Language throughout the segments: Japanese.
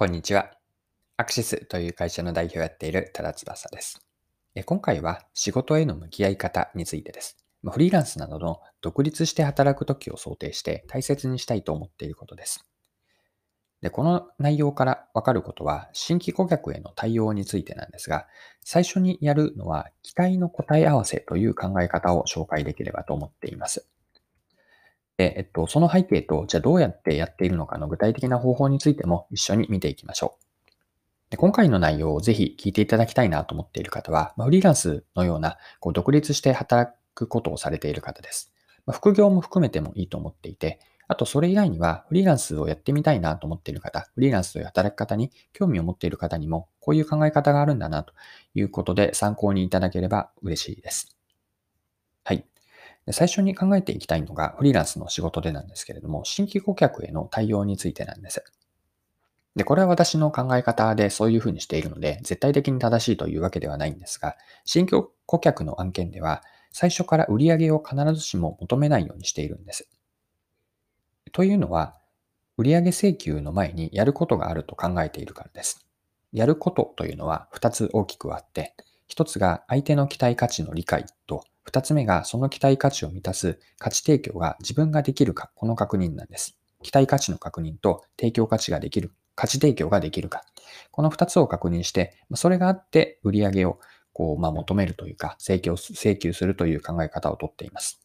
こんにちは。アクシスという会社の代表をやっている多田翼です。今回は仕事への向き合い方についてです。フリーランスなどの独立して働く時を想定して大切にしたいと思っていることです。でこの内容からわかることは、新規顧客への対応についてなんですが、最初にやるのは、期待の答え合わせという考え方を紹介できればと思っています。で、えっと、その背景と、じゃあどうやってやっているのかの具体的な方法についても一緒に見ていきましょう。で今回の内容をぜひ聞いていただきたいなと思っている方は、まあ、フリーランスのようなこう独立して働くことをされている方です。まあ、副業も含めてもいいと思っていて、あとそれ以外にはフリーランスをやってみたいなと思っている方、フリーランスという働き方に興味を持っている方にも、こういう考え方があるんだなということで参考にいただければ嬉しいです。最初に考えていきたいのがフリーランスの仕事でなんですけれども、新規顧客への対応についてなんです。で、これは私の考え方でそういうふうにしているので、絶対的に正しいというわけではないんですが、新規顧客の案件では、最初から売り上げを必ずしも求めないようにしているんです。というのは、売上請求の前にやることがあると考えているからです。やることというのは2つ大きくあって、1つが相手の期待価値の理解と二つ目がその期待価値を満たす価値提供が自分ができるか、この確認なんです。期待価値の確認と提供価値ができる、価値提供ができるか。この二つを確認して、それがあって売り上げをこう、まあ、求めるというか、請求請求するという考え方をとっています。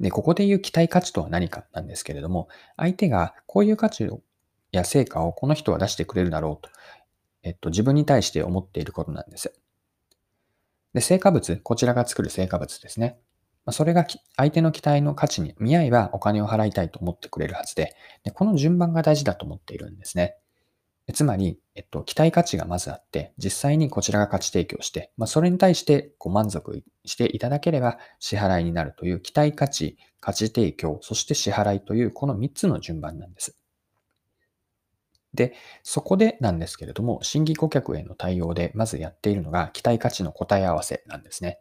で、ここで言う期待価値とは何かなんですけれども、相手がこういう価値や成果をこの人は出してくれるだろうと、えっと、自分に対して思っていることなんです。で、成果物、こちらが作る成果物ですね。それが相手の期待の価値に見合えばお金を払いたいと思ってくれるはずで、でこの順番が大事だと思っているんですね。つまり、えっと、期待価値がまずあって、実際にこちらが価値提供して、まあ、それに対してご満足していただければ支払いになるという期待価値、価値提供、そして支払いというこの3つの順番なんです。で、そこでなんですけれども、新規顧客への対応でまずやっているのが期待価値の答え合わせなんですね。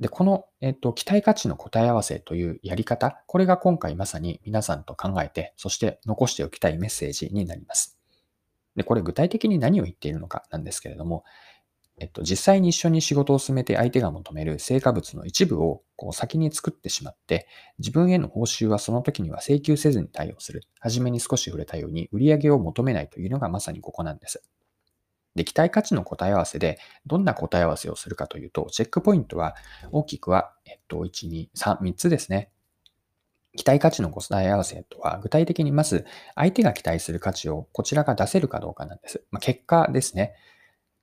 で、この、えっと、期待価値の答え合わせというやり方、これが今回まさに皆さんと考えて、そして残しておきたいメッセージになります。で、これ具体的に何を言っているのかなんですけれども、えっと、実際に一緒に仕事を進めて相手が求める成果物の一部をこう先に作ってしまって、自分への報酬はその時には請求せずに対応する。はじめに少し触れたように、売上を求めないというのがまさにここなんです。で、期待価値の答え合わせで、どんな答え合わせをするかというと、チェックポイントは大きくは、えっと、1、2、3、3つですね。期待価値の答え合わせとは、具体的にまず、相手が期待する価値をこちらが出せるかどうかなんです。まあ、結果ですね。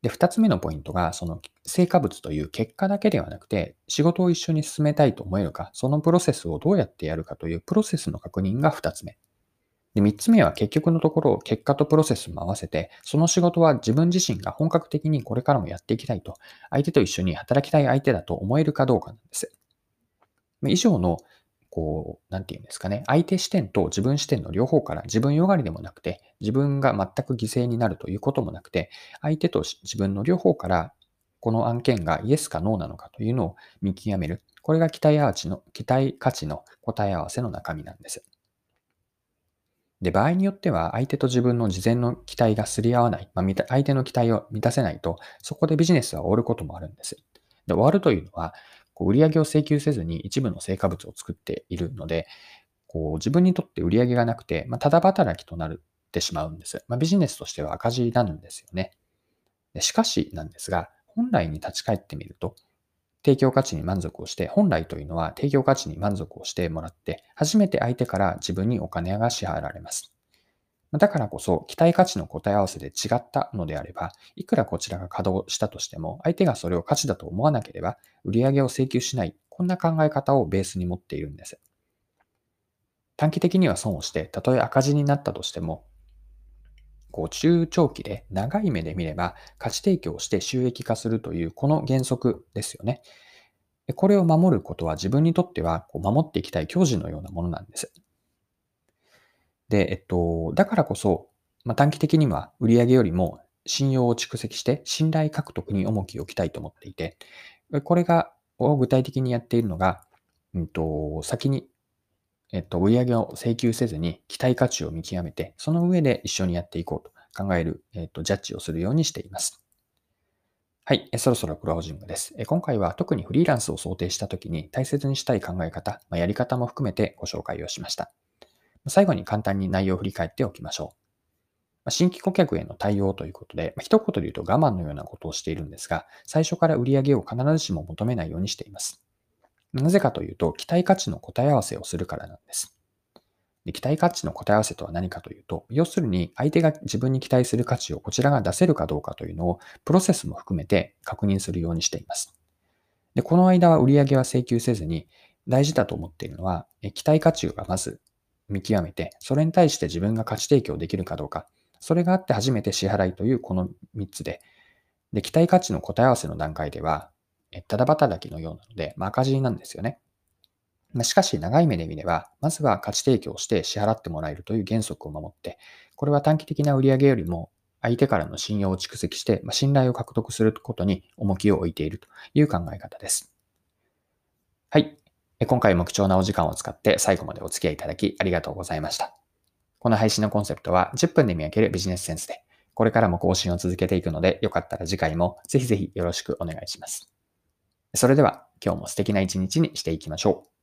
で、二つ目のポイントが、その成果物という結果だけではなくて、仕事を一緒に進めたいと思えるか、そのプロセスをどうやってやるかというプロセスの確認が二つ目。で、三つ目は結局のところ、結果とプロセスも合わせて、その仕事は自分自身が本格的にこれからもやっていきたいと、相手と一緒に働きたい相手だと思えるかどうかなんです。以上のこう、なんて言うんですかね、相手視点と自分視点の両方から自分よがりでもなくて、自分が全く犠牲になるということもなくて、相手と自分の両方からこの案件がイエスかノーなのかというのを見極める。これが期待アーチの、期待価値の答え合わせの中身なんです。で、場合によっては相手と自分の事前の期待がすり合わない、まあ、相手の期待を満たせないと、そこでビジネスは終わることもあるんです。で、終わるというのは、こう売上を請求せずに一部の成果物を作っているので、こう自分にとって売り上げがなくて、まあ、ただ働きとなってしまうんです。まあ、ビジネスとしては赤字なんですよね。しかしなんですが、本来に立ち返ってみると、提供価値に満足をして、本来というのは提供価値に満足をしてもらって、初めて相手から自分にお金が支払われます。だからこそ、期待価値の答え合わせで違ったのであれば、いくらこちらが稼働したとしても、相手がそれを価値だと思わなければ、売上を請求しない、こんな考え方をベースに持っているんです。短期的には損をして、たとえ赤字になったとしても、こう中長期で長い目で見れば価値提供して収益化するというこの原則ですよね。これを守ることは自分にとってはこう守っていきたい矜持のようなものなんです。で、えっと、だからこそ、まあ、短期的には売上よりも信用を蓄積して信頼獲得に重きを置きたいと思っていて、これが、を具体的にやっているのが、うんと、先にえっと、売上を請求せずに期待価値を見極めて、その上で一緒にやっていこうと考える、えっと、ジャッジをするようにしています。はい。そろそろクロージングです。今回は特にフリーランスを想定したときに大切にしたい考え方、まやり方も含めてご紹介をしました。最後に簡単に内容を振り返っておきましょう。新規顧客への対応ということで、一言で言うと我慢のようなことをしているんですが、最初から売り上げを必ずしも求めないようにしています。なぜかというと、期待価値の答え合わせをするからなんです。で期待価値の答え合わせとは何かというと、要するに相手が自分に期待する価値をこちらが出せるかどうかというのをプロセスも含めて確認するようにしています。でこの間は売上は請求せずに大事だと思っているのは、期待価値がまず見極めて、それに対して自分が価値提供できるかどうか、それがあって初めて支払いというこの3つで、で期待価値の答え合わせの段階では、ただ働きのようなので、まあ、赤字なんですよね。しかし、長い目で見れば、まずは価値提供して支払ってもらえるという原則を守って、これは短期的な売上よりも相手からの信用を蓄積して、まあ信頼を獲得することに重きを置いているという考え方です。はい。今回も貴重なお時間を使って最後までお付き合いいただきありがとうございました。この配信のコンセプトは10分で見分けるビジネスセンスで、これからも更新を続けていくので、よかったら次回もぜひぜひよろしくお願いします。それでは今日も素敵な一日にしていきましょう。